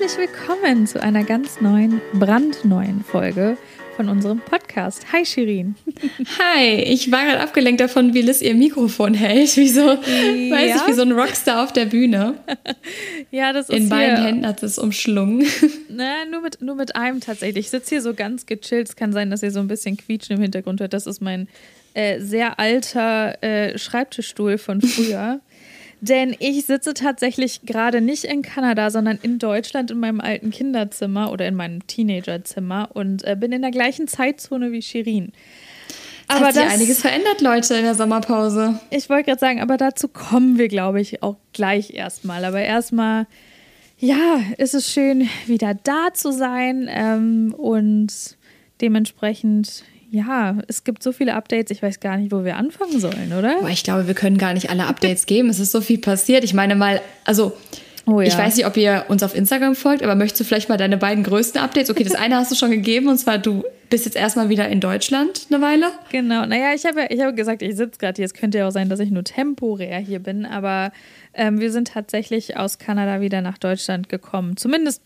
Herzlich willkommen zu einer ganz neuen, brandneuen Folge von unserem Podcast. Hi Shirin. Hi, ich war gerade abgelenkt davon, wie Liz ihr Mikrofon hält. Wie so, ja. weiß ich, wie so ein Rockstar auf der Bühne. ja, das ist In beiden Händen hat es umschlungen. Na, nur mit, nur mit einem tatsächlich. Ich sitze hier so ganz gechillt. Es kann sein, dass ihr so ein bisschen Quietschen im Hintergrund hört. Das ist mein äh, sehr alter äh, Schreibtischstuhl von früher. Denn ich sitze tatsächlich gerade nicht in Kanada, sondern in Deutschland in meinem alten Kinderzimmer oder in meinem Teenagerzimmer und äh, bin in der gleichen Zeitzone wie Shirin. Aber hat sich das, einiges verändert, Leute, in der Sommerpause. Ich wollte gerade sagen, aber dazu kommen wir, glaube ich, auch gleich erstmal. Aber erstmal, ja, ist es schön, wieder da zu sein ähm, und dementsprechend, ja, es gibt so viele Updates, ich weiß gar nicht, wo wir anfangen sollen, oder? Boah, ich glaube, wir können gar nicht alle Updates geben. Es ist so viel passiert. Ich meine mal, also. Oh, ja. Ich weiß nicht, ob ihr uns auf Instagram folgt, aber möchtest du vielleicht mal deine beiden größten Updates? Okay, das eine hast du schon gegeben und zwar du bist jetzt erstmal wieder in Deutschland eine Weile. Genau, naja, ich habe ich hab gesagt, ich sitze gerade hier. Es könnte ja auch sein, dass ich nur temporär hier bin, aber ähm, wir sind tatsächlich aus Kanada wieder nach Deutschland gekommen. Zumindest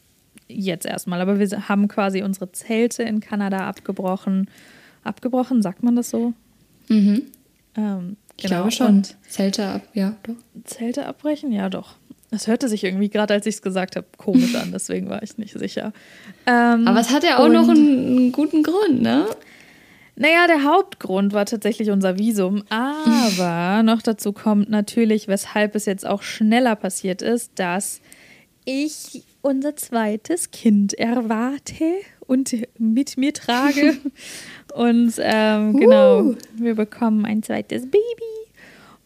jetzt erstmal, aber wir haben quasi unsere Zelte in Kanada abgebrochen abgebrochen, sagt man das so? Mhm. Ähm, ich genau. glaube schon. Und Zelte ab, ja, doch. Zelte abbrechen? Ja, doch. Das hörte sich irgendwie gerade, als ich es gesagt habe, komisch an, deswegen war ich nicht sicher. Ähm, Aber es hat ja auch noch einen, einen, guten Grund, ne? Naja, der Hauptgrund war tatsächlich unser Visum. Aber noch dazu kommt natürlich, weshalb es jetzt auch schneller passiert ist, dass ich unser zweites Kind erwarte und mit mir trage. und ähm, genau, uh. wir bekommen ein zweites Baby.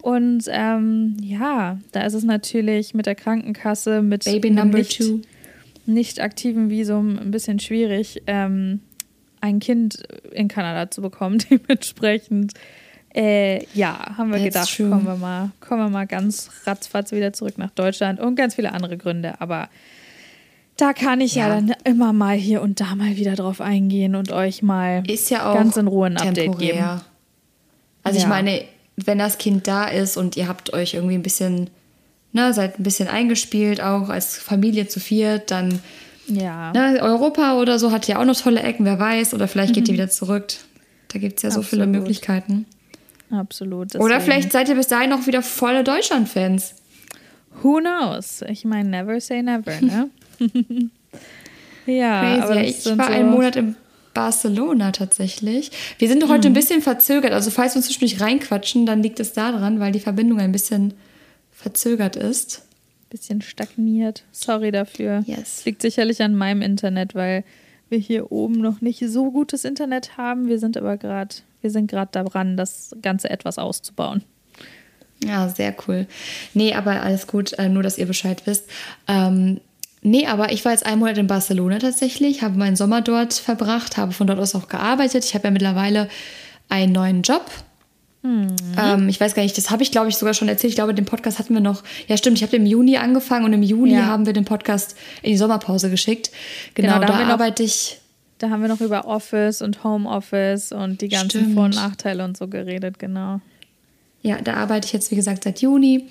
Und ähm, ja, da ist es natürlich mit der Krankenkasse, mit Baby number nicht, two. nicht aktivem Visum ein bisschen schwierig, ähm, ein Kind in Kanada zu bekommen. Dementsprechend, äh, ja, haben wir That's gedacht, kommen wir, mal, kommen wir mal ganz ratzfatz wieder zurück nach Deutschland und ganz viele andere Gründe. Aber da kann ich ja. ja. dann immer mal hier und da mal wieder drauf eingehen und euch mal ja ganz in Ruhe ein Update temporär. geben. Also ja. ich meine, wenn das Kind da ist und ihr habt euch irgendwie ein bisschen, ne, seid ein bisschen eingespielt, auch als Familie zu viert, dann ja. Ne, Europa oder so hat ja auch noch tolle Ecken, wer weiß, oder vielleicht geht mhm. ihr wieder zurück. Da gibt es ja Absolut. so viele Möglichkeiten. Absolut. Deswegen. Oder vielleicht seid ihr bis dahin auch wieder volle Deutschland-Fans. Who knows? Ich meine, never say never, ne? ja, Crazy. aber ich war so einen Monat in Barcelona tatsächlich. Wir sind heute hm. ein bisschen verzögert. Also falls wir uns zwischendurch reinquatschen, dann liegt es daran, weil die Verbindung ein bisschen verzögert ist. Bisschen stagniert. Sorry dafür. Yes. Liegt sicherlich an meinem Internet, weil wir hier oben noch nicht so gutes Internet haben. Wir sind aber gerade, wir sind gerade daran, das Ganze etwas auszubauen. Ja, sehr cool. Nee, aber alles gut, äh, nur dass ihr Bescheid wisst. Ähm, Nee, aber ich war jetzt einen Monat in Barcelona tatsächlich, habe meinen Sommer dort verbracht, habe von dort aus auch gearbeitet. Ich habe ja mittlerweile einen neuen Job. Mhm. Ähm, ich weiß gar nicht, das habe ich glaube ich sogar schon erzählt. Ich glaube, den Podcast hatten wir noch. Ja, stimmt, ich habe im Juni angefangen und im Juli ja. haben wir den Podcast in die Sommerpause geschickt. Genau, genau da, da arbeite ich. Da haben wir noch über Office und Homeoffice und die ganzen stimmt. Vor- und Nachteile und so geredet, genau. Ja, da arbeite ich jetzt, wie gesagt, seit Juni.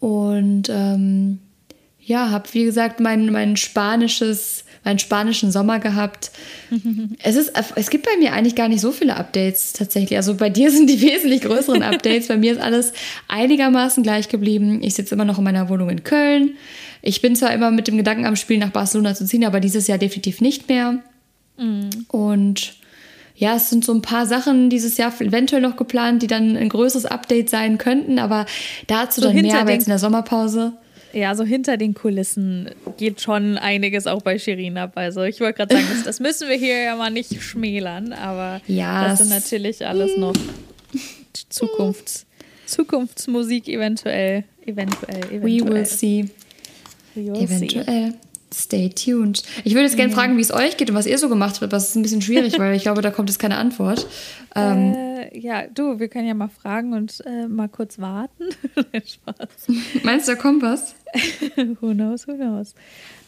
Und ähm, ja, habe wie gesagt mein, mein spanisches, meinen spanischen Sommer gehabt. es, ist, es gibt bei mir eigentlich gar nicht so viele Updates tatsächlich. Also bei dir sind die wesentlich größeren Updates. bei mir ist alles einigermaßen gleich geblieben. Ich sitze immer noch in meiner Wohnung in Köln. Ich bin zwar immer mit dem Gedanken am Spiel nach Barcelona zu ziehen, aber dieses Jahr definitiv nicht mehr. Mhm. Und ja, es sind so ein paar Sachen dieses Jahr eventuell noch geplant, die dann ein größeres Update sein könnten, aber dazu so dann mehr aber jetzt in der Sommerpause. Ja, so hinter den Kulissen geht schon einiges auch bei Shirin ab. Also ich wollte gerade sagen, das, das, müssen wir hier ja mal nicht schmälern, aber ja, das sind natürlich alles noch Zukunfts, Zukunftsmusik eventuell. Eventuell, eventuell. We will see. We will eventuell. See. Stay tuned. Ich würde jetzt gerne fragen, wie es euch geht und was ihr so gemacht habt, aber es ist ein bisschen schwierig, weil ich glaube, da kommt jetzt keine Antwort. Ähm, äh, ja, du, wir können ja mal fragen und äh, mal kurz warten. Spaß. Meinst du, da kommt was? who knows, who knows.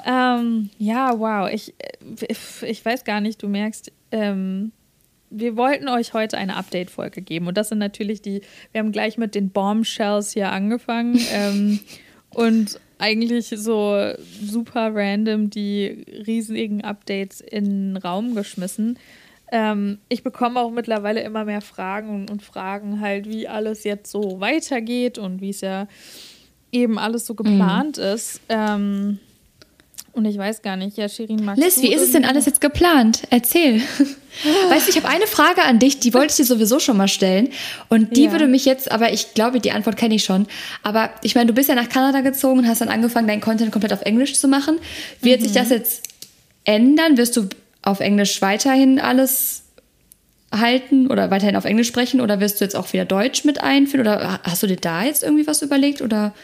Ähm, ja, wow. Ich, äh, ich weiß gar nicht, du merkst, ähm, wir wollten euch heute eine Update-Folge geben. Und das sind natürlich die, wir haben gleich mit den Bombshells hier angefangen. ähm, und eigentlich so super random die riesigen Updates in den Raum geschmissen. Ähm, ich bekomme auch mittlerweile immer mehr Fragen und, und, Fragen halt, wie alles jetzt so weitergeht und wie es ja eben alles so geplant mhm. ist. Ähm, und ich weiß gar nicht, ja, Shirin, magst Liz, wie ist es denn alles jetzt geplant? Erzähl. weißt du, ich habe eine Frage an dich, die wollte ich dir sowieso schon mal stellen. Und die ja. würde mich jetzt, aber ich glaube, die Antwort kenne ich schon. Aber ich meine, du bist ja nach Kanada gezogen und hast dann angefangen, deinen Content komplett auf Englisch zu machen. Wird mhm. sich das jetzt ändern? Wirst du auf Englisch weiterhin alles halten oder weiterhin auf Englisch sprechen? Oder wirst du jetzt auch wieder Deutsch mit einführen? Oder hast du dir da jetzt irgendwie was überlegt? Oder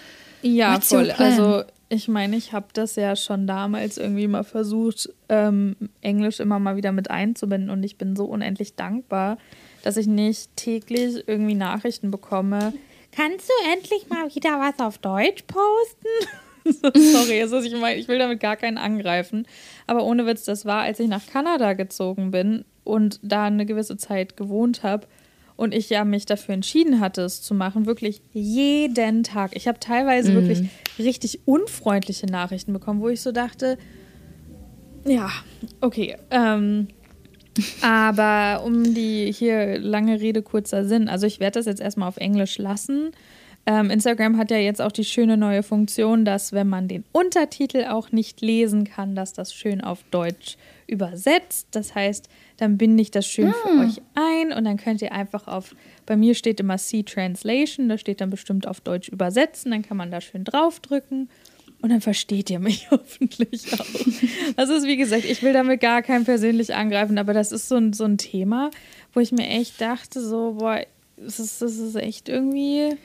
ja, voll. Also ich meine, ich habe das ja schon damals irgendwie mal versucht, ähm, Englisch immer mal wieder mit einzubinden und ich bin so unendlich dankbar, dass ich nicht täglich irgendwie Nachrichten bekomme. Kannst du endlich mal wieder was auf Deutsch posten? Sorry, also ich meine, ich will damit gar keinen angreifen. Aber ohne Witz, das war, als ich nach Kanada gezogen bin und da eine gewisse Zeit gewohnt habe und ich ja mich dafür entschieden hatte, es zu machen, wirklich jeden Tag. Ich habe teilweise mhm. wirklich richtig unfreundliche Nachrichten bekommen, wo ich so dachte, ja, okay. Ähm, aber um die hier lange Rede, kurzer Sinn. Also ich werde das jetzt erstmal auf Englisch lassen. Ähm, Instagram hat ja jetzt auch die schöne neue Funktion, dass wenn man den Untertitel auch nicht lesen kann, dass das schön auf Deutsch übersetzt. Das heißt, dann binde ich das schön ah. für euch ein und dann könnt ihr einfach auf, bei mir steht immer C Translation, da steht dann bestimmt auf Deutsch übersetzen, dann kann man da schön draufdrücken und dann versteht ihr mich hoffentlich auch. Also ist wie gesagt, ich will damit gar keinen persönlich angreifen, aber das ist so ein, so ein Thema, wo ich mir echt dachte, so, boah, das ist, das ist echt irgendwie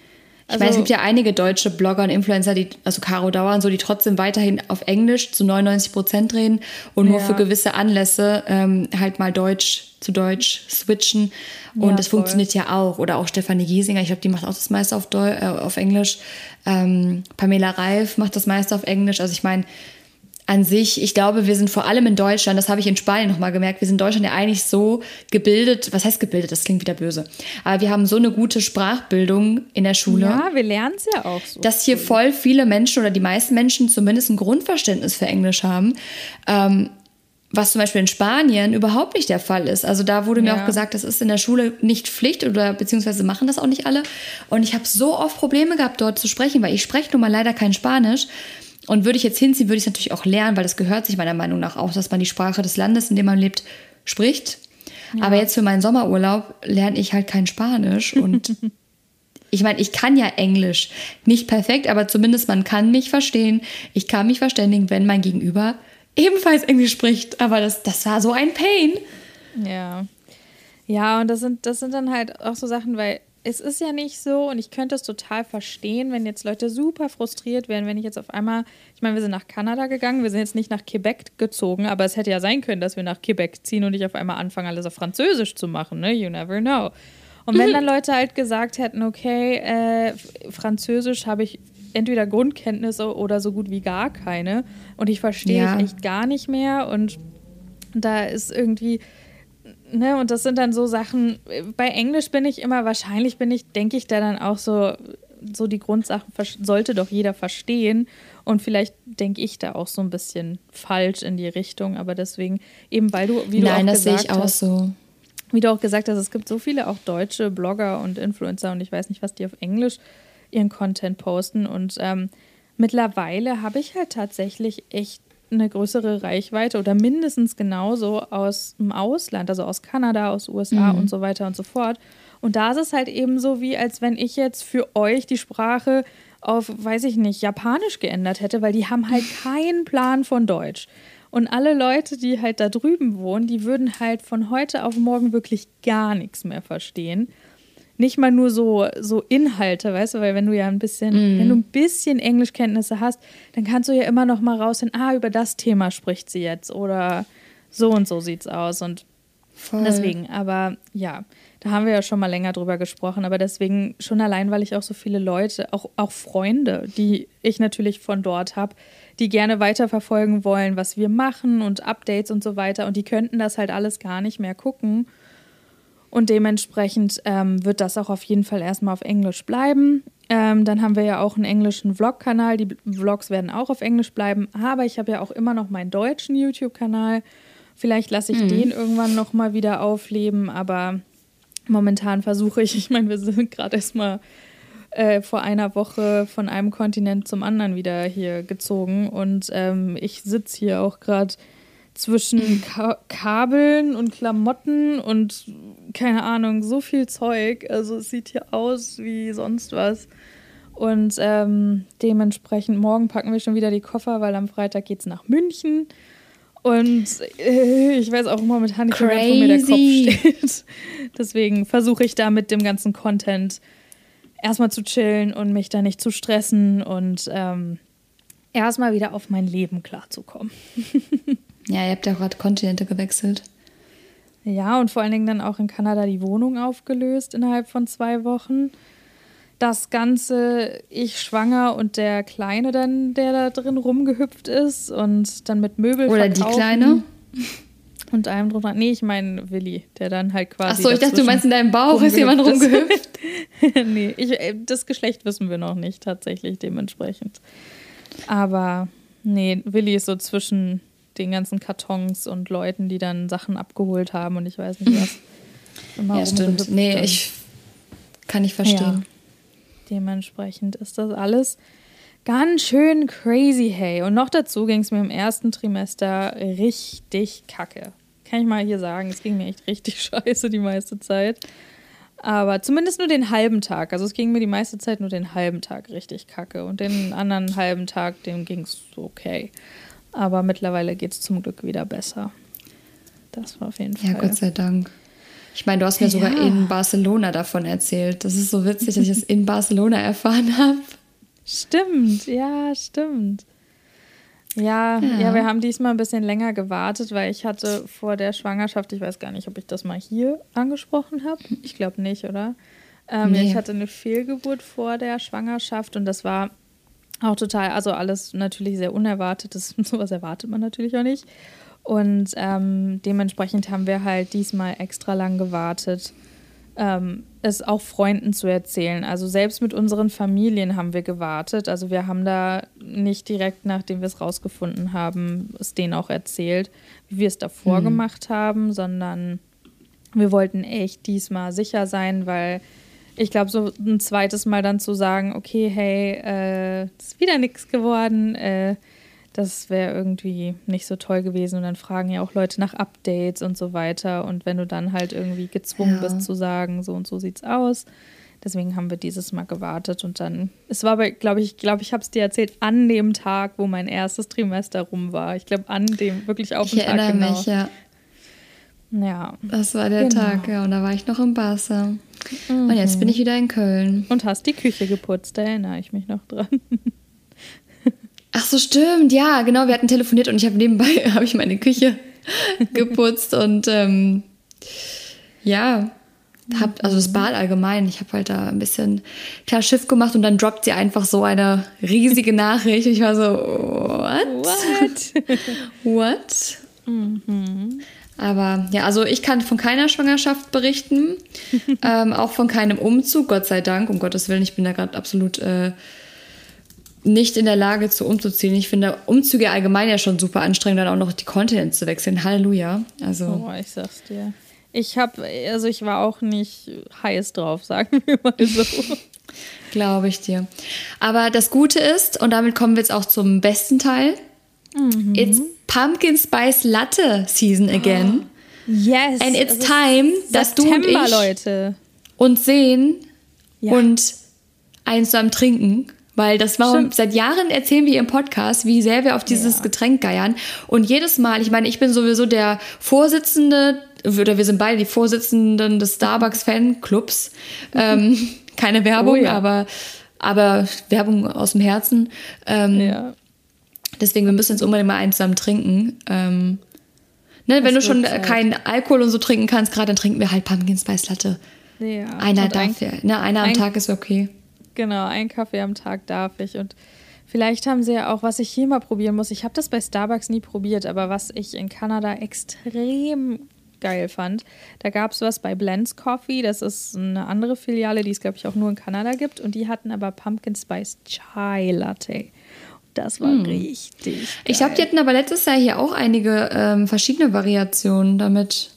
also, ich meine, es gibt ja einige deutsche Blogger und Influencer, die, also Caro Dauer und so, die trotzdem weiterhin auf Englisch zu 99 Prozent reden und nur ja. für gewisse Anlässe ähm, halt mal Deutsch zu Deutsch switchen. Und ja, das voll. funktioniert ja auch. Oder auch Stefanie Giesinger, ich glaube, die macht auch das meiste auf, Deu äh, auf Englisch. Ähm, Pamela Reif macht das meiste auf Englisch. Also ich meine, an sich, ich glaube, wir sind vor allem in Deutschland, das habe ich in Spanien nochmal gemerkt, wir sind in Deutschland ja eigentlich so gebildet, was heißt gebildet, das klingt wieder böse, aber wir haben so eine gute Sprachbildung in der Schule. Ja, wir lernen es ja auch so. Dass hier voll viele Menschen oder die meisten Menschen zumindest ein Grundverständnis für Englisch haben. Ähm, was zum Beispiel in Spanien überhaupt nicht der Fall ist. Also da wurde mir ja. auch gesagt, das ist in der Schule nicht Pflicht oder beziehungsweise machen das auch nicht alle. Und ich habe so oft Probleme gehabt, dort zu sprechen, weil ich spreche nun mal leider kein Spanisch. Und würde ich jetzt hinziehen, würde ich es natürlich auch lernen, weil das gehört sich meiner Meinung nach auch, dass man die Sprache des Landes, in dem man lebt, spricht. Ja. Aber jetzt für meinen Sommerurlaub lerne ich halt kein Spanisch und ich meine, ich kann ja Englisch. Nicht perfekt, aber zumindest man kann mich verstehen. Ich kann mich verständigen, wenn mein Gegenüber ebenfalls Englisch spricht. Aber das, das war so ein Pain. Ja. Ja, und das sind, das sind dann halt auch so Sachen, weil es ist ja nicht so und ich könnte es total verstehen, wenn jetzt Leute super frustriert wären, wenn ich jetzt auf einmal, ich meine, wir sind nach Kanada gegangen, wir sind jetzt nicht nach Quebec gezogen, aber es hätte ja sein können, dass wir nach Quebec ziehen und ich auf einmal anfange, alles auf Französisch zu machen, ne? You never know. Und wenn dann Leute halt gesagt hätten, okay, äh, Französisch habe ich entweder Grundkenntnisse oder so gut wie gar keine und ich verstehe ja. echt gar nicht mehr und da ist irgendwie ne, und das sind dann so Sachen, bei Englisch bin ich immer, wahrscheinlich bin ich, denke ich da dann auch so, so die Grundsachen sollte doch jeder verstehen. Und vielleicht denke ich da auch so ein bisschen falsch in die Richtung, aber deswegen, eben weil du, wie du Nein, auch das gesagt sehe ich auch hast, so. Wie du auch gesagt hast, es gibt so viele auch deutsche Blogger und Influencer und ich weiß nicht, was die auf Englisch ihren Content posten. Und ähm, mittlerweile habe ich halt tatsächlich echt eine größere Reichweite oder mindestens genauso aus dem Ausland, also aus Kanada, aus USA mhm. und so weiter und so fort. Und da ist es halt eben so, wie als wenn ich jetzt für euch die Sprache auf, weiß ich nicht, Japanisch geändert hätte, weil die haben halt keinen Plan von Deutsch. Und alle Leute, die halt da drüben wohnen, die würden halt von heute auf morgen wirklich gar nichts mehr verstehen nicht mal nur so, so Inhalte, weißt du, weil wenn du ja ein bisschen, mm. wenn du ein bisschen Englischkenntnisse hast, dann kannst du ja immer noch mal rausfinden, ah, über das Thema spricht sie jetzt oder so und so sieht's aus und Voll. deswegen, aber ja, da haben wir ja schon mal länger drüber gesprochen, aber deswegen schon allein, weil ich auch so viele Leute, auch, auch Freunde, die ich natürlich von dort habe, die gerne weiterverfolgen wollen, was wir machen und Updates und so weiter und die könnten das halt alles gar nicht mehr gucken und dementsprechend ähm, wird das auch auf jeden Fall erstmal auf Englisch bleiben. Ähm, dann haben wir ja auch einen englischen Vlog-Kanal. Die Vlogs werden auch auf Englisch bleiben. Aber ich habe ja auch immer noch meinen deutschen YouTube-Kanal. Vielleicht lasse ich mhm. den irgendwann noch mal wieder aufleben. Aber momentan versuche ich, ich meine, wir sind gerade erst mal äh, vor einer Woche von einem Kontinent zum anderen wieder hier gezogen. Und ähm, ich sitze hier auch gerade zwischen Ka Kabeln und Klamotten und keine Ahnung, so viel Zeug. Also es sieht hier aus wie sonst was. Und ähm, dementsprechend morgen packen wir schon wieder die Koffer, weil am Freitag geht es nach München. Und äh, ich weiß auch momentan nicht, Crazy. wo mir der Kopf steht. Deswegen versuche ich da mit dem ganzen Content erstmal zu chillen und mich da nicht zu stressen und ähm, erstmal wieder auf mein Leben klarzukommen. ja, ihr habt ja gerade Kontinente gewechselt. Ja, und vor allen Dingen dann auch in Kanada die Wohnung aufgelöst innerhalb von zwei Wochen. Das Ganze, ich schwanger und der Kleine dann, der da drin rumgehüpft ist und dann mit Möbel Oder die Kleine? Und einem drunter. Nee, ich meine Willi, der dann halt quasi. Achso, ich dachte, du meinst in deinem Bauch ist jemand rumgehüpft. nee, ich, äh, das Geschlecht wissen wir noch nicht tatsächlich dementsprechend. Aber nee, Willi ist so zwischen den ganzen Kartons und Leuten, die dann Sachen abgeholt haben und ich weiß nicht was. ja, stimmt. Nee, ich kann ich verstehen. Ja, dementsprechend ist das alles ganz schön crazy, hey. Und noch dazu ging es mir im ersten Trimester richtig kacke. Kann ich mal hier sagen, es ging mir echt richtig scheiße die meiste Zeit. Aber zumindest nur den halben Tag. Also es ging mir die meiste Zeit nur den halben Tag richtig kacke. Und den anderen halben Tag, dem ging es okay. Aber mittlerweile geht es zum Glück wieder besser. Das war auf jeden Fall. Ja, Gott sei Dank. Ich meine, du hast mir ja. sogar in Barcelona davon erzählt. Das ist so witzig, dass ich das in Barcelona erfahren habe. Stimmt, ja, stimmt. Ja, ja, ja, wir haben diesmal ein bisschen länger gewartet, weil ich hatte vor der Schwangerschaft, ich weiß gar nicht, ob ich das mal hier angesprochen habe. Ich glaube nicht, oder? Ähm, nee. Ich hatte eine Fehlgeburt vor der Schwangerschaft und das war auch total, also alles natürlich sehr unerwartet. Das, sowas erwartet man natürlich auch nicht. Und ähm, dementsprechend haben wir halt diesmal extra lang gewartet ähm, es auch Freunden zu erzählen. Also selbst mit unseren Familien haben wir gewartet. Also wir haben da nicht direkt, nachdem wir es rausgefunden haben, es denen auch erzählt, wie wir es davor mhm. gemacht haben, sondern wir wollten echt diesmal sicher sein, weil ich glaube, so ein zweites Mal dann zu sagen, okay, hey, äh, ist wieder nichts geworden, äh, das wäre irgendwie nicht so toll gewesen. Und dann fragen ja auch Leute nach Updates und so weiter. Und wenn du dann halt irgendwie gezwungen ja. bist zu sagen, so und so sieht's aus. Deswegen haben wir dieses Mal gewartet und dann, es war aber, glaube ich, glaube ich, habe es dir erzählt, an dem Tag, wo mein erstes Trimester rum war. Ich glaube, an dem, wirklich auf den Tag genau. Mich, ja. Ja. Das war der genau. Tag, ja, und da war ich noch im Barca. Mhm. Und jetzt bin ich wieder in Köln. Und hast die Küche geputzt, da erinnere ich mich noch dran. Ach so, stimmt, ja, genau. Wir hatten telefoniert und ich habe nebenbei habe ich meine Küche geputzt und ähm, ja, hab, also das Bad allgemein. Ich habe halt da ein bisschen klar Schiff gemacht und dann droppt sie einfach so eine riesige Nachricht. Ich war so, what? What? what? Mhm. Aber ja, also ich kann von keiner Schwangerschaft berichten, ähm, auch von keinem Umzug, Gott sei Dank, um Gottes Willen. Ich bin da gerade absolut äh, nicht in der Lage zu umzuziehen. Ich finde Umzüge allgemein ja schon super anstrengend, dann auch noch die Kontinente zu wechseln. Halleluja. Also. Oh, ich sag's dir. Ich habe, also ich war auch nicht heiß drauf, sagen wir mal so. Glaube ich dir. Aber das Gute ist, und damit kommen wir jetzt auch zum besten Teil, mhm. it's Pumpkin Spice Latte Season again. Oh, yes. And it's time, dass du und ich Leute. uns sehen ja. und eins am Trinken weil das war, Stimmt. seit Jahren erzählen wir im Podcast, wie sehr wir auf dieses ja. Getränk geiern. Und jedes Mal, ich meine, ich bin sowieso der Vorsitzende, oder wir sind beide die Vorsitzenden des Starbucks-Fanclubs. ähm, keine Werbung, oh, ja. aber, aber Werbung aus dem Herzen. Ähm, ja. Deswegen, wir müssen jetzt unbedingt mal eins zusammen trinken. Ähm, ne, wenn du schon keinen Alkohol und so trinken kannst, gerade dann trinken wir halt Pumpkin Spice Latte. Ja. Einer darf, ein, ne, einer am Tag ist okay. Genau, einen Kaffee am Tag darf ich. Und vielleicht haben sie ja auch, was ich hier mal probieren muss. Ich habe das bei Starbucks nie probiert, aber was ich in Kanada extrem geil fand. Da gab es was bei Blends Coffee, das ist eine andere Filiale, die es, glaube ich, auch nur in Kanada gibt. Und die hatten aber Pumpkin Spice Chai Latte. Das war hm. richtig. Geil. Ich glaube, die hatten aber letztes Jahr hier auch einige ähm, verschiedene Variationen damit.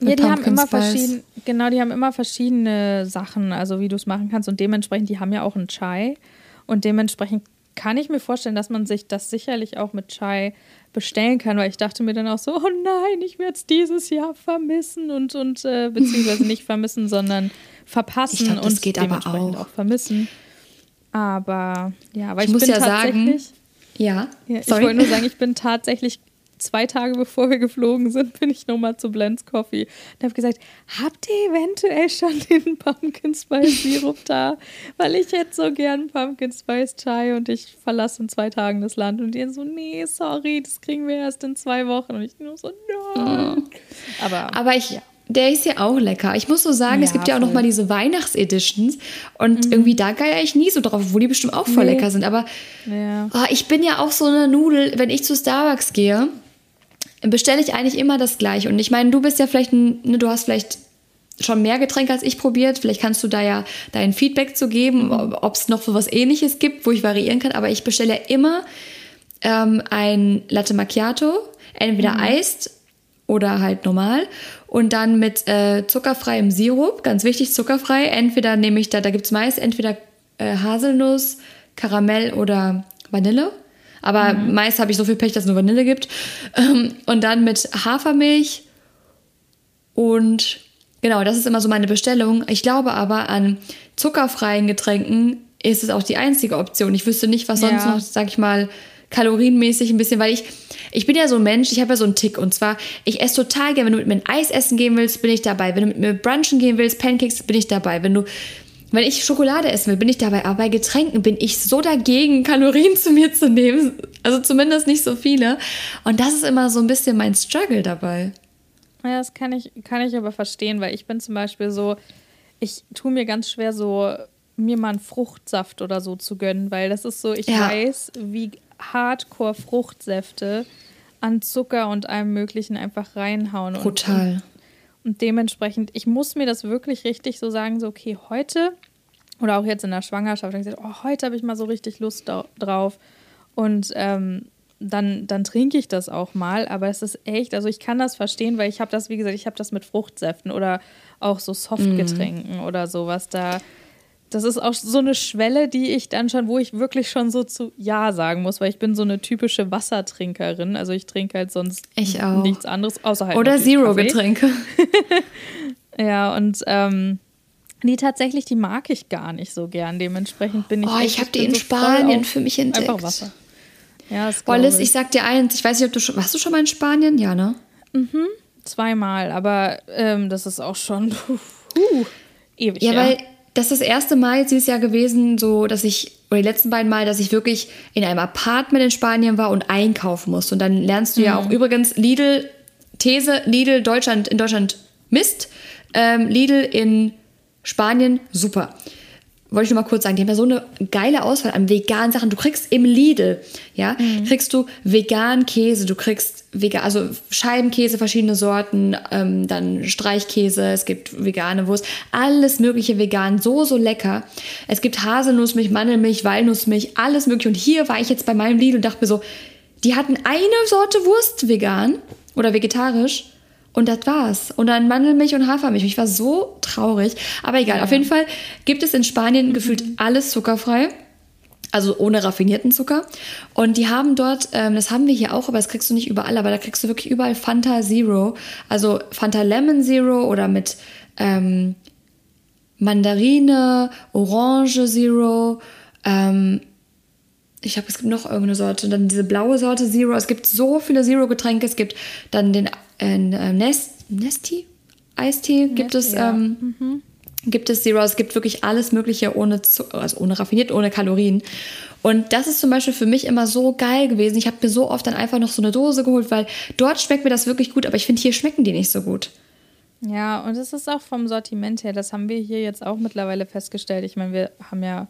Ja, die haben immer verschiedene, genau, die haben immer verschiedene Sachen, also wie du es machen kannst. Und dementsprechend, die haben ja auch einen Chai. Und dementsprechend kann ich mir vorstellen, dass man sich das sicherlich auch mit Chai bestellen kann, weil ich dachte mir dann auch so, oh nein, ich werde es dieses Jahr vermissen und, und äh, beziehungsweise nicht vermissen, sondern verpassen glaub, und geht dementsprechend aber auch. auch vermissen. Aber ja, weil ich, ich muss ja sagen, ja, ja ich wollte nur sagen, ich bin tatsächlich zwei Tage bevor wir geflogen sind, bin ich nochmal zu Blends Coffee und habe gesagt, habt ihr eventuell schon den Pumpkin Spice Sirup da? Weil ich hätte so gern Pumpkin Spice Chai und ich verlasse in zwei Tagen das Land. Und die so, nee, sorry, das kriegen wir erst in zwei Wochen. Und ich nur so, nein. Mhm. Aber, Aber ich... Ja. Der ist ja auch lecker. Ich muss so sagen, ja, es gibt ja auch noch mal diese Weihnachtseditions und mhm. irgendwie da geier ich nie so drauf, obwohl die bestimmt auch voll nee. lecker sind. Aber ja. oh, ich bin ja auch so eine Nudel, wenn ich zu Starbucks gehe, bestelle ich eigentlich immer das gleiche. Und ich meine, du bist ja vielleicht, ein, ne, du hast vielleicht schon mehr Getränke als ich probiert. Vielleicht kannst du da ja dein Feedback zu geben, mhm. ob es noch so was ähnliches gibt, wo ich variieren kann. Aber ich bestelle ja immer ähm, ein Latte Macchiato, entweder mhm. Eist oder halt normal. Und dann mit äh, zuckerfreiem Sirup, ganz wichtig, zuckerfrei. Entweder nehme ich da, da gibt es meist entweder äh, Haselnuss, Karamell oder Vanille. Aber mhm. meist habe ich so viel Pech, dass es nur Vanille gibt. Ähm, und dann mit Hafermilch und genau, das ist immer so meine Bestellung. Ich glaube aber an zuckerfreien Getränken ist es auch die einzige Option. Ich wüsste nicht, was sonst ja. noch, sag ich mal, kalorienmäßig ein bisschen, weil ich, ich bin ja so ein Mensch, ich habe ja so einen Tick und zwar, ich esse total gerne, wenn du mit mir ein Eis essen gehen willst, bin ich dabei. Wenn du mit mir brunchen gehen willst, Pancakes, bin ich dabei. Wenn du wenn ich Schokolade essen will, bin ich dabei. Aber bei Getränken bin ich so dagegen, Kalorien zu mir zu nehmen. Also zumindest nicht so viele. Und das ist immer so ein bisschen mein Struggle dabei. Ja, das kann ich, kann ich aber verstehen, weil ich bin zum Beispiel so, ich tue mir ganz schwer so, mir mal einen Fruchtsaft oder so zu gönnen, weil das ist so, ich ja. weiß, wie hardcore Fruchtsäfte an Zucker und allem Möglichen einfach reinhauen. Brutal. Und, und dementsprechend, ich muss mir das wirklich richtig so sagen, so, okay, heute oder auch jetzt in der Schwangerschaft, ich gesagt, oh, heute habe ich mal so richtig Lust drauf. Und ähm, dann, dann trinke ich das auch mal. Aber es ist echt, also ich kann das verstehen, weil ich habe das, wie gesagt, ich habe das mit Fruchtsäften oder auch so Softgetränken mhm. oder sowas. Da das ist auch so eine Schwelle, die ich dann schon, wo ich wirklich schon so zu Ja sagen muss, weil ich bin so eine typische Wassertrinkerin. Also ich trinke halt sonst nichts anderes, außer halt. Oder Zero-Getränke. ja, und ähm, die tatsächlich, die mag ich gar nicht so gern. Dementsprechend bin ich. Oh, ich habe die in so Spanien für mich entdeckt. Einfach Wasser. Ja, das Liz, ich. ich sag dir eins, ich weiß nicht, ob du schon. Warst du schon mal in Spanien? Ja, ne? Mhm. Zweimal, aber ähm, das ist auch schon puh, ewig. Ja, ja, weil das ist das erste Mal dieses Jahr gewesen, so dass ich, oder die letzten beiden Mal, dass ich wirklich in einem Apartment in Spanien war und einkaufen musste. Und dann lernst du mhm. ja auch übrigens Lidl, These, Lidl Deutschland, in Deutschland Mist, ähm, Lidl in Spanien super wollte ich nur mal kurz sagen, die haben ja so eine geile Auswahl an veganen Sachen. Du kriegst im Lidl, ja, mhm. kriegst du veganen Käse, du kriegst vegan, also Scheibenkäse, verschiedene Sorten, ähm, dann Streichkäse, es gibt vegane Wurst, alles mögliche vegan, so, so lecker. Es gibt Haselnussmilch, Mandelmilch, Walnussmilch, alles mögliche. Und hier war ich jetzt bei meinem Lidl und dachte mir so, die hatten eine Sorte Wurst vegan oder vegetarisch und das war's. Und dann Mandelmilch und Hafermilch. Ich war so traurig. Aber egal, ja. auf jeden Fall gibt es in Spanien mhm. gefühlt alles zuckerfrei. Also ohne raffinierten Zucker. Und die haben dort, ähm, das haben wir hier auch, aber das kriegst du nicht überall, aber da kriegst du wirklich überall Fanta Zero. Also Fanta Lemon Zero oder mit ähm, Mandarine, Orange Zero. Ähm, ich habe, es gibt noch irgendeine Sorte. Und dann diese blaue Sorte Zero. Es gibt so viele Zero-Getränke. Es gibt dann den äh, Nest, Nesti Eistee gibt es. Ja. Ähm, mhm. Gibt es Zero, es gibt wirklich alles Mögliche ohne, also ohne raffiniert, ohne Kalorien. Und das ist zum Beispiel für mich immer so geil gewesen. Ich habe mir so oft dann einfach noch so eine Dose geholt, weil dort schmeckt mir das wirklich gut, aber ich finde, hier schmecken die nicht so gut. Ja, und es ist auch vom Sortiment her, das haben wir hier jetzt auch mittlerweile festgestellt. Ich meine, wir haben ja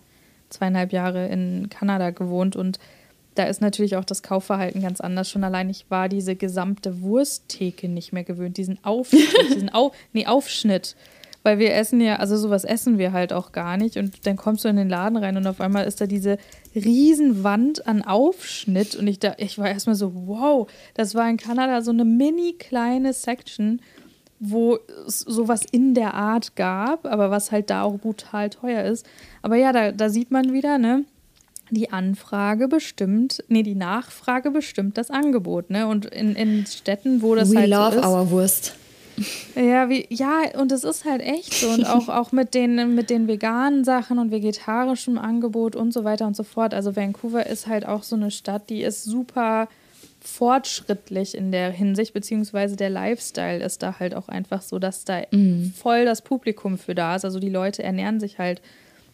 zweieinhalb Jahre in Kanada gewohnt und da ist natürlich auch das Kaufverhalten ganz anders. Schon allein ich war diese gesamte Wursttheke nicht mehr gewöhnt, diesen Aufschnitt, diesen Au nee, Aufschnitt. Weil wir essen ja, also sowas essen wir halt auch gar nicht. Und dann kommst du in den Laden rein und auf einmal ist da diese Riesenwand an Aufschnitt. Und ich, da, ich war erstmal so, wow, das war in Kanada so eine mini kleine Section, wo es sowas in der Art gab, aber was halt da auch brutal teuer ist. Aber ja, da, da sieht man wieder, ne? Die Anfrage bestimmt, nee, die Nachfrage bestimmt das Angebot, ne? Und in, in Städten, wo das We halt love so ist, our Wurst. Ja, wie, ja, und es ist halt echt so. Und auch, auch mit, den, mit den veganen Sachen und vegetarischem Angebot und so weiter und so fort. Also Vancouver ist halt auch so eine Stadt, die ist super fortschrittlich in der Hinsicht, beziehungsweise der Lifestyle ist da halt auch einfach so, dass da mm. voll das Publikum für da ist. Also die Leute ernähren sich halt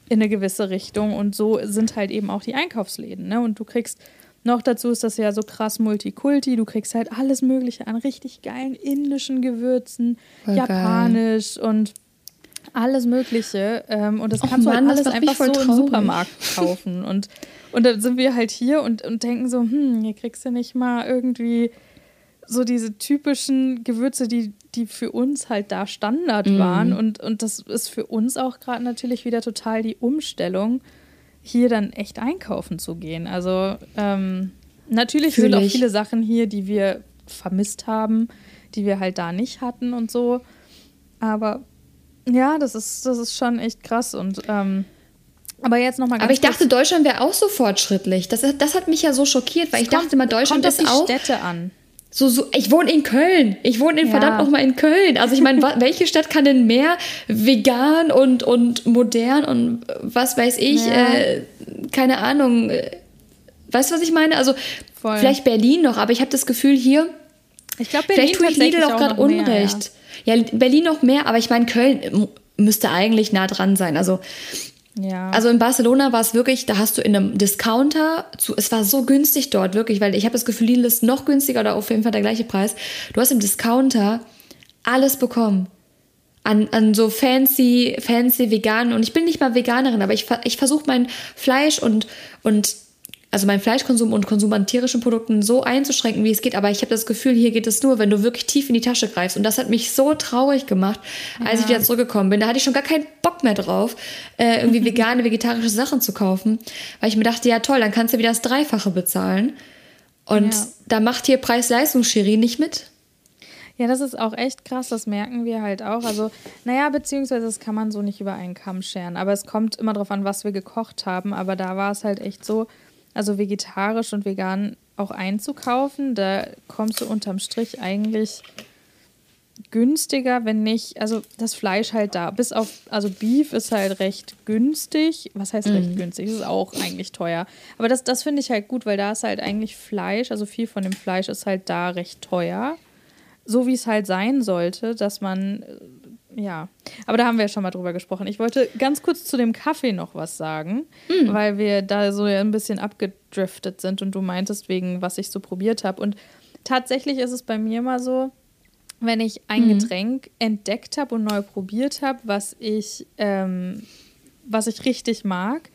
in eine gewisse Richtung und so sind halt eben auch die Einkaufsläden. Ne? Und du kriegst noch dazu ist das ja so krass Multikulti. Du kriegst halt alles Mögliche an richtig geilen indischen Gewürzen, Voll japanisch geil. und alles Mögliche. Ähm, und das Och kannst Mann, du halt alles einfach so traurig. im Supermarkt kaufen. und, und dann sind wir halt hier und, und denken so, hm, hier kriegst du nicht mal irgendwie so diese typischen Gewürze, die, die für uns halt da Standard mm. waren. Und, und das ist für uns auch gerade natürlich wieder total die Umstellung, hier dann echt einkaufen zu gehen. Also ähm, natürlich Fühl sind auch viele Sachen hier, die wir vermisst haben, die wir halt da nicht hatten und so. Aber ja, das ist, das ist schon echt krass. Und ähm, aber jetzt nochmal Aber ich dachte, Deutschland wäre auch so fortschrittlich. Das, das hat mich ja so schockiert, weil ich kommt, dachte mal, Deutschland kommt ist auch. Städte an. So, so, ich wohne in Köln. Ich wohne in ja. verdammt nochmal in Köln. Also ich meine, welche Stadt kann denn mehr vegan und, und modern und was weiß ich, ja. äh, keine Ahnung. Äh, weißt du, was ich meine? Also Voll. vielleicht Berlin noch, aber ich habe das Gefühl hier, ich glaube, vielleicht tue ich Lidl auch gerade Unrecht. ja. ja, Berlin noch mehr, aber ich meine, Köln müsste eigentlich nah dran sein. Also ja. Also in Barcelona war es wirklich, da hast du in einem Discounter, zu, es war so günstig dort, wirklich, weil ich habe das Gefühl, Lidl ist noch günstiger oder auf jeden Fall der gleiche Preis. Du hast im Discounter alles bekommen. An, an so fancy, fancy vegan. Und ich bin nicht mal Veganerin, aber ich, ich versuche mein Fleisch und, und also meinen Fleischkonsum und Konsum an tierischen Produkten so einzuschränken, wie es geht. Aber ich habe das Gefühl, hier geht es nur, wenn du wirklich tief in die Tasche greifst. Und das hat mich so traurig gemacht, als ja. ich wieder zurückgekommen bin. Da hatte ich schon gar keinen Bock mehr drauf, äh, irgendwie vegane, vegetarische Sachen zu kaufen. Weil ich mir dachte, ja toll, dann kannst du wieder das Dreifache bezahlen. Und ja. da macht hier Preis-Leistungs-Jury nicht mit. Ja, das ist auch echt krass, das merken wir halt auch. Also, naja, beziehungsweise das kann man so nicht über einen Kamm scheren. Aber es kommt immer darauf an, was wir gekocht haben. Aber da war es halt echt so, also vegetarisch und vegan auch einzukaufen. Da kommst du unterm Strich eigentlich günstiger, wenn nicht, also das Fleisch halt da, bis auf, also Beef ist halt recht günstig. Was heißt recht mhm. günstig? ist auch eigentlich teuer. Aber das, das finde ich halt gut, weil da ist halt eigentlich Fleisch, also viel von dem Fleisch ist halt da recht teuer. So wie es halt sein sollte, dass man ja, aber da haben wir ja schon mal drüber gesprochen. Ich wollte ganz kurz zu dem Kaffee noch was sagen, mm. weil wir da so ein bisschen abgedriftet sind und du meintest wegen, was ich so probiert habe. Und tatsächlich ist es bei mir mal so, wenn ich ein mm. Getränk entdeckt habe und neu probiert habe, was ich, ähm, was ich richtig mag,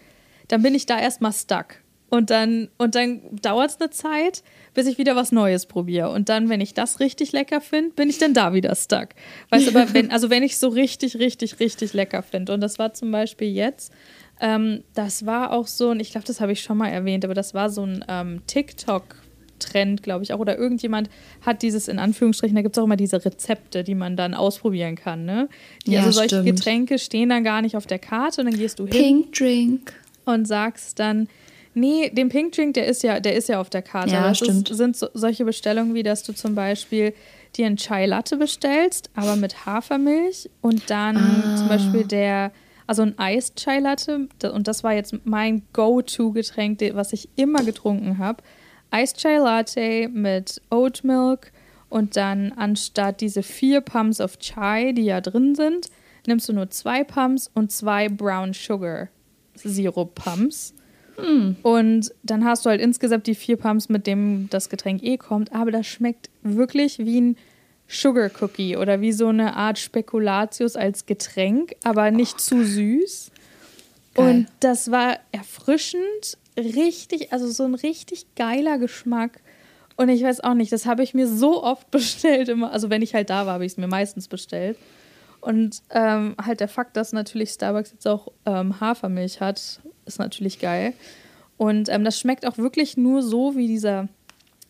dann bin ich da erstmal stuck. Und dann, und dann dauert es eine Zeit, bis ich wieder was Neues probiere. Und dann, wenn ich das richtig lecker finde, bin ich dann da wieder stuck. Weißt du, aber wenn, also wenn ich so richtig, richtig, richtig lecker finde. Und das war zum Beispiel jetzt, ähm, das war auch so, und ich glaube, das habe ich schon mal erwähnt, aber das war so ein ähm, TikTok- Trend, glaube ich auch. Oder irgendjemand hat dieses in Anführungsstrichen, da gibt es auch immer diese Rezepte, die man dann ausprobieren kann. Ne? Die, ja, also solche stimmt. Getränke stehen dann gar nicht auf der Karte und dann gehst du hin. Pink Drink. Und sagst dann, Nee, den Pink Drink, der ist ja, der ist ja auf der Karte. Ja, das stimmt. Ist, sind so, solche Bestellungen, wie dass du zum Beispiel dir einen Chai Latte bestellst, aber mit Hafermilch und dann ah. zum Beispiel der, also ein Eis Chai Latte und das war jetzt mein Go-To-Getränk, was ich immer getrunken habe. Eis Chai Latte mit Oat Milk und dann anstatt diese vier Pumps of Chai, die ja drin sind, nimmst du nur zwei Pumps und zwei Brown Sugar Sirup Pumps. Mm. Und dann hast du halt insgesamt die vier Pumps, mit dem das Getränk eh kommt. Aber das schmeckt wirklich wie ein Sugar Cookie oder wie so eine Art Spekulatius als Getränk, aber nicht oh, zu süß. Geil. Und das war erfrischend, richtig, also so ein richtig geiler Geschmack. Und ich weiß auch nicht, das habe ich mir so oft bestellt immer. Also wenn ich halt da war, habe ich es mir meistens bestellt. Und ähm, halt der Fakt, dass natürlich Starbucks jetzt auch ähm, Hafermilch hat, ist natürlich geil. Und ähm, das schmeckt auch wirklich nur so wie dieser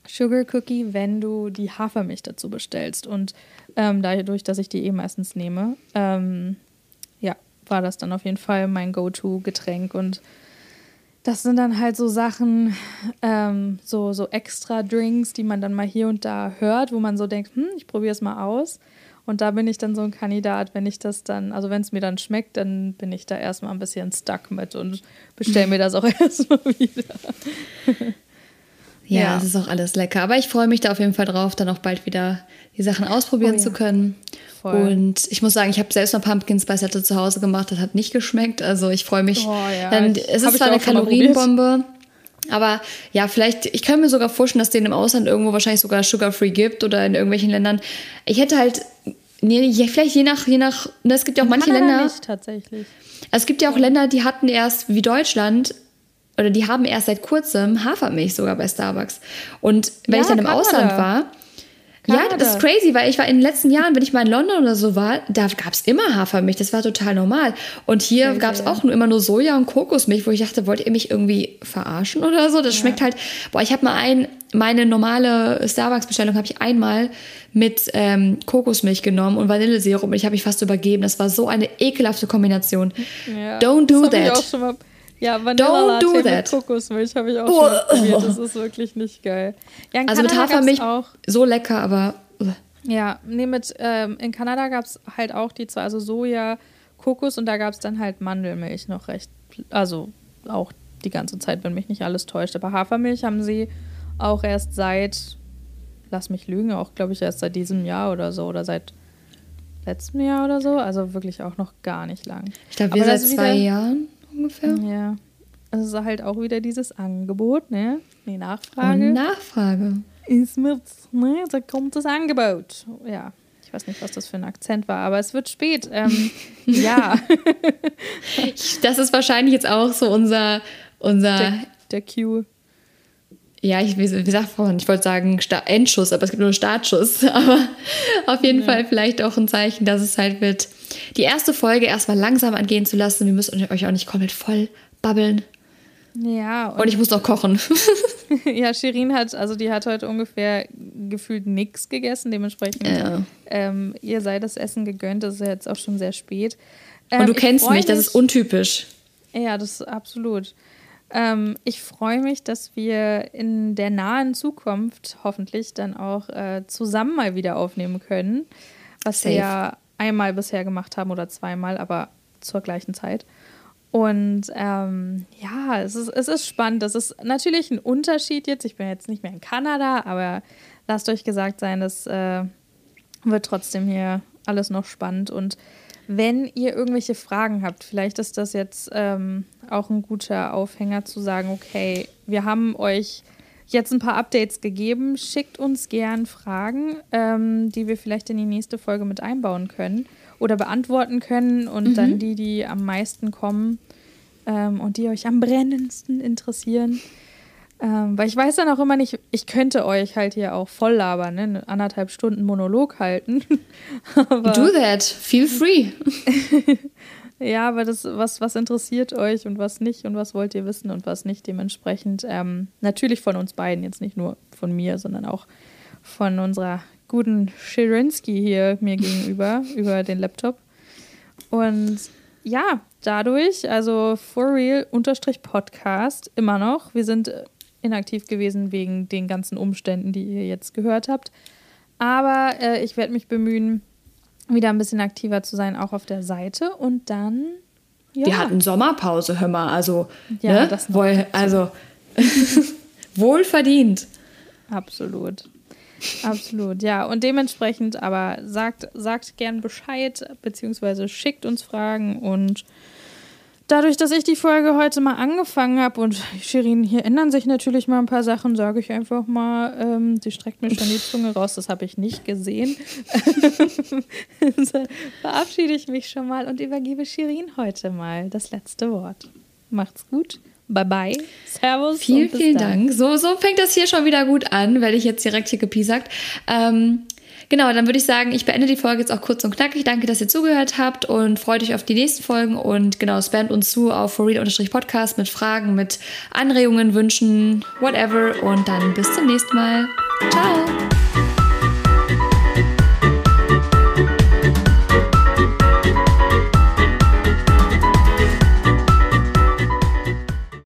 Sugar Cookie, wenn du die Hafermilch dazu bestellst. Und ähm, dadurch, dass ich die eh meistens nehme, ähm, ja, war das dann auf jeden Fall mein Go-To-Getränk. Und das sind dann halt so Sachen, ähm, so, so extra Drinks, die man dann mal hier und da hört, wo man so denkt, hm, ich probiere es mal aus. Und da bin ich dann so ein Kandidat, wenn ich das dann, also wenn es mir dann schmeckt, dann bin ich da erstmal ein bisschen stuck mit und bestelle mir das auch erstmal wieder. Ja, ja, es ist auch alles lecker. Aber ich freue mich da auf jeden Fall drauf, dann auch bald wieder die Sachen ausprobieren oh, ja. zu können. Voll. Und ich muss sagen, ich habe selbst mal Pumpkin Spice Latte zu Hause gemacht, das hat nicht geschmeckt. Also ich freue mich. Oh, ja. dann, es ist zwar eine Kalorienbombe, aber ja, vielleicht, ich kann mir sogar vorstellen, dass den im Ausland irgendwo wahrscheinlich sogar Sugar-Free gibt oder in irgendwelchen Ländern. Ich hätte halt, nee, vielleicht je nach, je nach, ne, es gibt ja auch in manche Kanada Länder. Nicht, tatsächlich. Es gibt ja auch Länder, die hatten erst, wie Deutschland, oder die haben erst seit kurzem Hafermilch sogar bei Starbucks. Und wenn ja, ich dann im Kanada. Ausland war, Kanada. ja, das ist crazy, weil ich war in den letzten Jahren, wenn ich mal in London oder so war, da gab es immer Hafermilch, das war total normal. Und hier gab es auch nur immer nur Soja und Kokosmilch, wo ich dachte, wollt ihr mich irgendwie verarschen oder so? Das ja. schmeckt halt, boah, ich habe mal ein, meine normale Starbucks-Bestellung habe ich einmal mit ähm, Kokosmilch genommen und Vanillesirup und ich habe mich fast übergeben. Das war so eine ekelhafte Kombination. Ja, Don't do that. Ja, Vanilla Latte do mit Kokosmilch habe ich auch oh. schon probiert. Das ist wirklich nicht geil. Ja, also mit Hafermilch auch, so lecker, aber. Ja, nee, mit, ähm, in Kanada gab es halt auch die zwei, also Soja, Kokos und da gab es dann halt Mandelmilch noch recht, also auch die ganze Zeit, wenn mich nicht alles täuscht. Aber Hafermilch haben sie auch erst seit, lass mich lügen, auch glaube ich erst seit diesem Jahr oder so oder seit letztem Jahr oder so. Also wirklich auch noch gar nicht lang. Ich glaube, wir seit zwei Jahren ungefähr. Ja. Also halt auch wieder dieses Angebot, ne? Die Nachfrage. Und Nachfrage. Ist mit, ne? Da kommt das Angebot. Ja. Ich weiß nicht, was das für ein Akzent war, aber es wird spät. Ähm, ja. das ist wahrscheinlich jetzt auch so unser. unser der, der Cue. Ja, ich, wie, wie sagt vorhin, ich wollte sagen Endschuss, aber es gibt nur Startschuss. Aber auf jeden ja. Fall vielleicht auch ein Zeichen, dass es halt wird, die erste Folge erstmal langsam angehen zu lassen. Wir müssen euch auch nicht komplett voll babbeln. Ja. Und, und ich muss noch kochen. ja, Shirin hat, also die hat heute ungefähr gefühlt nichts gegessen. Dementsprechend, ja. ähm, ihr sei das Essen gegönnt. Das ist ja jetzt auch schon sehr spät. Ähm, und du kennst mich, das ist untypisch. Ja, das ist absolut. Ähm, ich freue mich, dass wir in der nahen Zukunft hoffentlich dann auch äh, zusammen mal wieder aufnehmen können. Was Safe. wir ja einmal bisher gemacht haben oder zweimal, aber zur gleichen Zeit. Und ähm, ja, es ist, es ist spannend. Das ist natürlich ein Unterschied jetzt. Ich bin jetzt nicht mehr in Kanada, aber lasst euch gesagt sein, das äh, wird trotzdem hier alles noch spannend. Und wenn ihr irgendwelche Fragen habt, vielleicht ist das jetzt ähm, auch ein guter Aufhänger zu sagen, okay, wir haben euch jetzt ein paar Updates gegeben. Schickt uns gern Fragen, ähm, die wir vielleicht in die nächste Folge mit einbauen können oder beantworten können und mhm. dann die, die am meisten kommen ähm, und die euch am brennendsten interessieren. Ähm, weil ich weiß dann auch immer nicht, ich könnte euch halt hier auch voll labern, ne? anderthalb Stunden Monolog halten. Do that, feel free. ja, aber das, was, was interessiert euch und was nicht und was wollt ihr wissen und was nicht, dementsprechend ähm, natürlich von uns beiden, jetzt nicht nur von mir, sondern auch von unserer guten Schirinsky hier mir gegenüber, über den Laptop. Und ja, dadurch, also for real unterstrich Podcast immer noch. Wir sind inaktiv gewesen wegen den ganzen Umständen, die ihr jetzt gehört habt. Aber äh, ich werde mich bemühen, wieder ein bisschen aktiver zu sein, auch auf der Seite. Und dann. Ja. Wir hatten Sommerpause, hör mal. Also, ja, ne? das Wohl, also wohl verdient. Absolut. Absolut, ja. Und dementsprechend aber sagt, sagt gern Bescheid, beziehungsweise schickt uns Fragen und Dadurch, dass ich die Folge heute mal angefangen habe und Shirin, hier ändern sich natürlich mal ein paar Sachen, sage ich einfach mal, ähm, sie streckt mir schon die Zunge raus, das habe ich nicht gesehen. verabschiede ich mich schon mal und übergebe Shirin heute mal das letzte Wort. Macht's gut. Bye bye. Servus. Vielen, vielen dann. Dank. So, so fängt das hier schon wieder gut an, werde ich jetzt direkt hier gepiesackt. Ähm, Genau, dann würde ich sagen, ich beende die Folge jetzt auch kurz und knackig. Danke, dass ihr zugehört habt und freut euch auf die nächsten Folgen. Und genau, spamt uns zu auf forreal-podcast mit Fragen, mit Anregungen, Wünschen, whatever. Und dann bis zum nächsten Mal. Ciao!